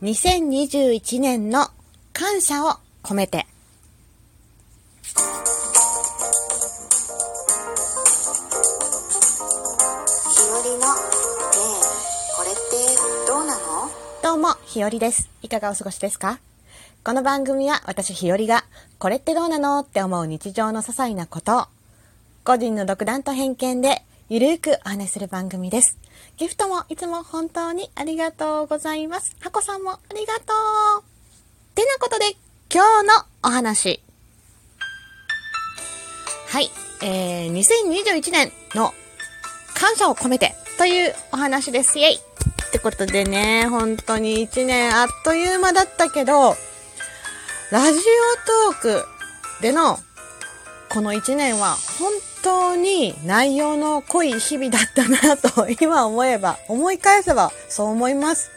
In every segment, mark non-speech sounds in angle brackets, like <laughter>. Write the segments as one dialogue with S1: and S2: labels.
S1: 2021年の感謝を込めて。
S2: 日和のねえこれってどうなの？
S1: どうも、ひよりです。いかがお過ごしですか？この番組は私ひよりが、これってどうなの？って思う日常の些細なことを、個人の独断と偏見で、ゆるーくお話する番組です。ギフトもいつも本当にありがとうございます。ハコさんもありがとう。てなことで、今日のお話。はい、えー、2021年の感謝を込めてというお話です。イェイってことでね、本当に1年あっという間だったけど、ラジオトークでのこの1年は本当に内容の濃い日々だったなと今思えば、思い返せばそう思います。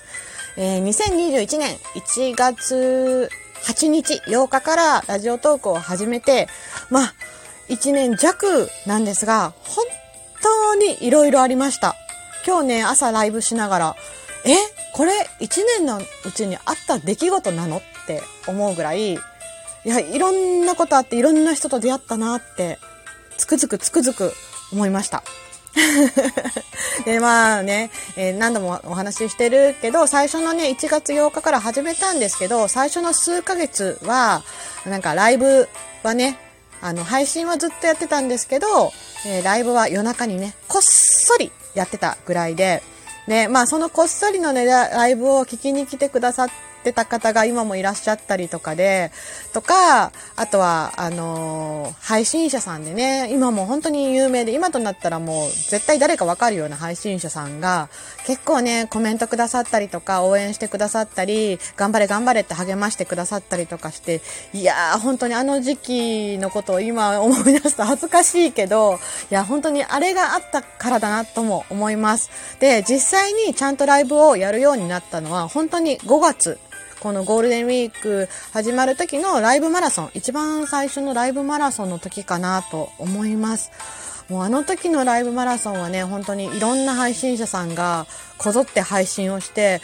S1: えー2021年1月8日、8日からラジオトークを始めて、まあ、1年弱なんですが、本当に色々ありました。今日ね、朝ライブしながら、えこれ1年のうちにあった出来事なのって思うぐらい、いや、いろんなことあっていろんな人と出会ったなって、つくづくつくづく思いました。<laughs> で、まあね、えー何度もお話ししてるけど、最初のね、1月8日から始めたんですけど、最初の数ヶ月は、なんかライブはね、あの、配信はずっとやってたんですけど、えーライブは夜中にね、こっそりやってたぐらいで、で、まあそのこっそりのね、ラライブを聞きに来てくださってた方が今もいらっしゃったりとかで、とか、あとは、あのー配信者さんでね、今も本当に有名で、今となったらもう絶対誰かわかるような配信者さんが、結構ね、コメントくださったりとか、応援してくださったり、頑張れ頑張れって励ましてくださったりとかして、いやー、本当にあの時期のことを今思い出すと恥ずかしいけど、いや、本当にあれがあったからだなとも思います。で、実際にちゃんとライブをやるようになったのは、本当に5月、このゴールデンウィーク始まる時のライブマラソン、一番最初のライブマラソンの時かなと思います。もうあの時のライブマラソンはね、本当にいろんな配信者さんがこぞって配信をして、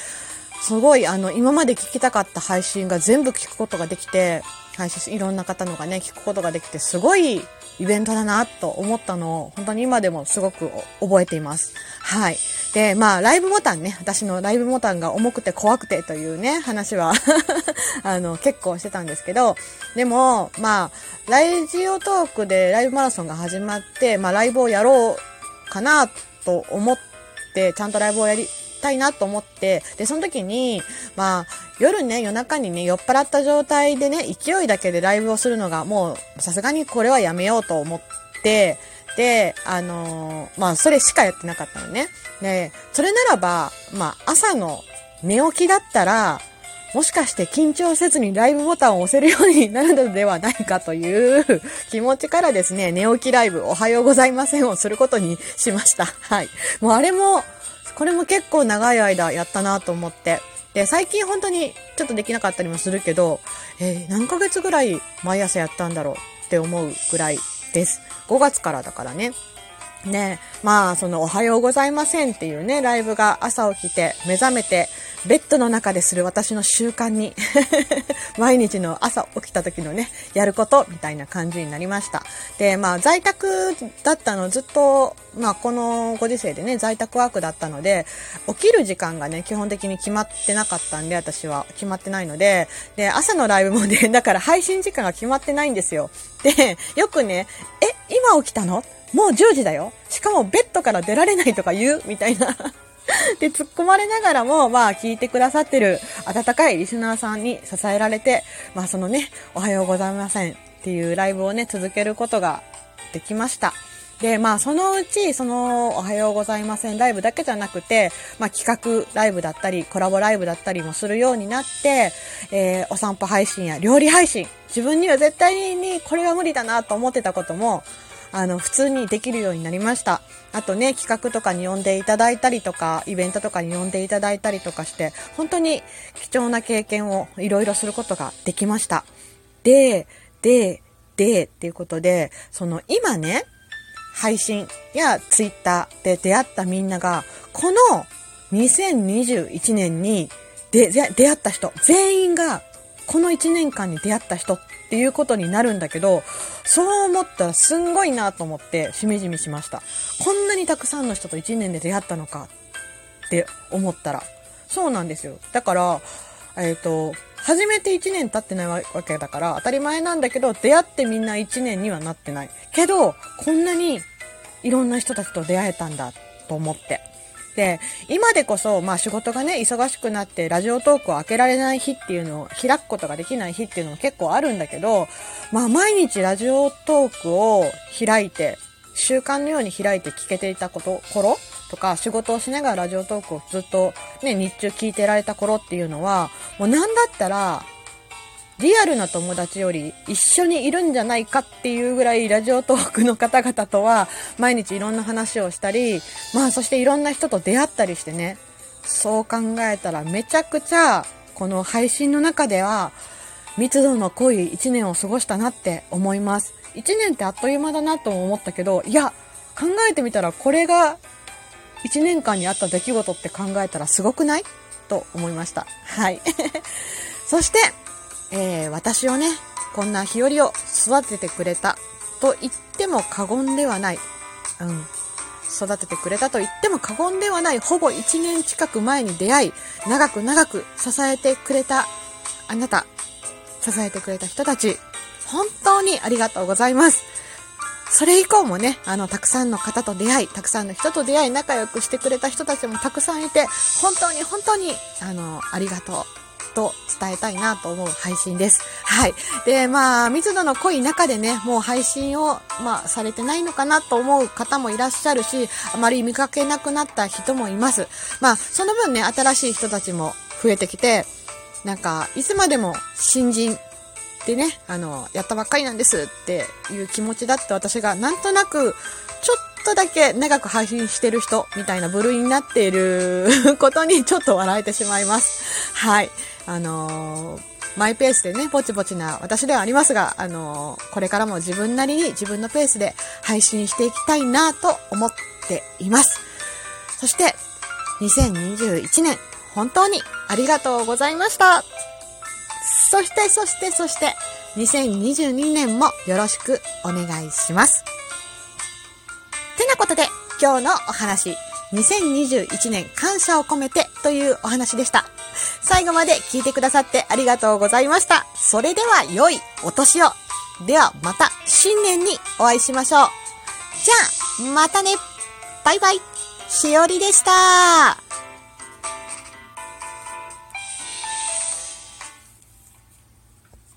S1: すごいあの今まで聞きたかった配信が全部聞くことができて、配信いろんな方のがね、聞くことができて、すごいイベントだなと思ったのを、本当に今でもすごく覚えています。はい。で、まあ、ライブボタンね、私のライブボタンが重くて怖くてというね、話は、<laughs> あの、結構してたんですけど、でも、まあ、ラジオトークでライブマラソンが始まって、まあ、ライブをやろうかなと思って、ちゃんとライブをやりたいなと思って、で、その時に、まあ、夜ね、夜中にね、酔っ払った状態でね、勢いだけでライブをするのが、もう、さすがにこれはやめようと思って、で、あのーまあ、それしかやってなかったのね。で、それならば、まあ、朝の寝起きだったら、もしかして緊張せずにライブボタンを押せるようになるのではないかという <laughs> 気持ちからですね、寝起きライブおはようございませんをすることにしました。はい。もうあれも、これも結構長い間やったなと思って。で、最近本当にちょっとできなかったりもするけど、えー何ヶ月ぐらい毎朝やったんだろうって思うぐらいです。5月からだからね。ねまあ、その、おはようございませんっていうね、ライブが朝起きて、目覚めて、ベッドの中でする私の習慣に、<laughs> 毎日の朝起きた時のね、やること、みたいな感じになりました。で、まあ、在宅だったの、ずっと、まあ、このご時世でね、在宅ワークだったので、起きる時間がね、基本的に決まってなかったんで、私は決まってないので、で、朝のライブもね、<laughs> だから配信時間が決まってないんですよ。で、よくね、え、今起きたの？もう10時だよ。しかもベッドから出られないとか言う。みたいな。<laughs> で、突っ込まれながらも、まあ、聞いてくださってる温かいリスナーさんに支えられて、まあ、そのね、おはようございません。っていうライブをね、続けることができました。で、まあ、そのうち、その、おはようございません。ライブだけじゃなくて、まあ、企画ライブだったり、コラボライブだったりもするようになって、えーお散歩配信や料理配信、自分には絶対にこれは無理だなと思ってたことも、あの、普通にできるようになりました。あとね、企画とかに呼んでいただいたりとか、イベントとかに呼んでいただいたりとかして、本当に貴重な経験をいろいろすることができました。で、で、で、っていうことで、その今ね、配信やツイッターで出会ったみんなが、この2021年に、で出会った人、全員がこの1年間に出会った人っていうことになるんだけど、そう思ったらすんごいなと思ってしみじみしました。こんなにたくさんの人と1年で出会ったのかって思ったら。そうなんですよ。だから、えっ、ー、と、初めて1年経ってないわけだから当たり前なんだけど、出会ってみんな1年にはなってない。けど、こんなにいろんな人たちと出会えたんだと思って。で、今でこそ、まあ仕事がね、忙しくなってラジオトークを開けられない日っていうのを開くことができない日っていうのも結構あるんだけど、まあ毎日ラジオトークを開いて、習慣のように開いて聞けていたこと、頃とか、仕事をしながらラジオトークをずっとね、日中聞いてられた頃っていうのは、もうなんだったら、リアルな友達より一緒にいるんじゃないかっていうぐらいラジオトークの方々とは毎日いろんな話をしたり、まあそしていろんな人と出会ったりしてね、そう考えたらめちゃくちゃこの配信の中では密度の濃い1年を過ごしたなって思います。1年ってあっという間だなと思ったけど、いや、考えてみたらこれが1年間にあった出来事って考えたらすごくない？と思いました。はい。<laughs> そして、えー、私をね、こんな日和を育ててくれたと言っても過言ではない。うん。育ててくれたと言っても過言ではない、ほぼ1年近く前に出会い、長く長く支えてくれたあなた、支えてくれた人たち、本当にありがとうございます。それ以降もね、あの、たくさんの方と出会い、たくさんの人と出会い、仲良くしてくれた人たちもたくさんいて、本当に本当に、あの、ありがとう。と伝えたいなと思う配信です。はい。で、まあ、密度の濃い中でね、もう配信を、まあ、されてないのかなと思う方もいらっしゃるし、あまり見かけなくなった人もいます。まあ、その分ね、新しい人たちも増えてきて、なんか、いつまでも新人でね、あの、やったばっかりなんですっていう気持ちだって私がなんとなく、ちょっとだけ長く配信してる人みたいな部類になっていることにちょっと笑えてしまいます。はい。あのー、マイペースでね、ぼちぼちな私ではありますが、あのー、これからも自分なりに自分のペースで配信していきたいなと思っています。そして、2021年、本当にありがとうございました。そして、そして、そして、2022年もよろしくお願いします。てなことで、今日のお話、2021年感謝を込めてというお話でした。最後まで聞いてくださってありがとうございました。それでは良いお年を。ではまた新年にお会いしましょう。じゃあ、またね。バイバイ。しおりでした。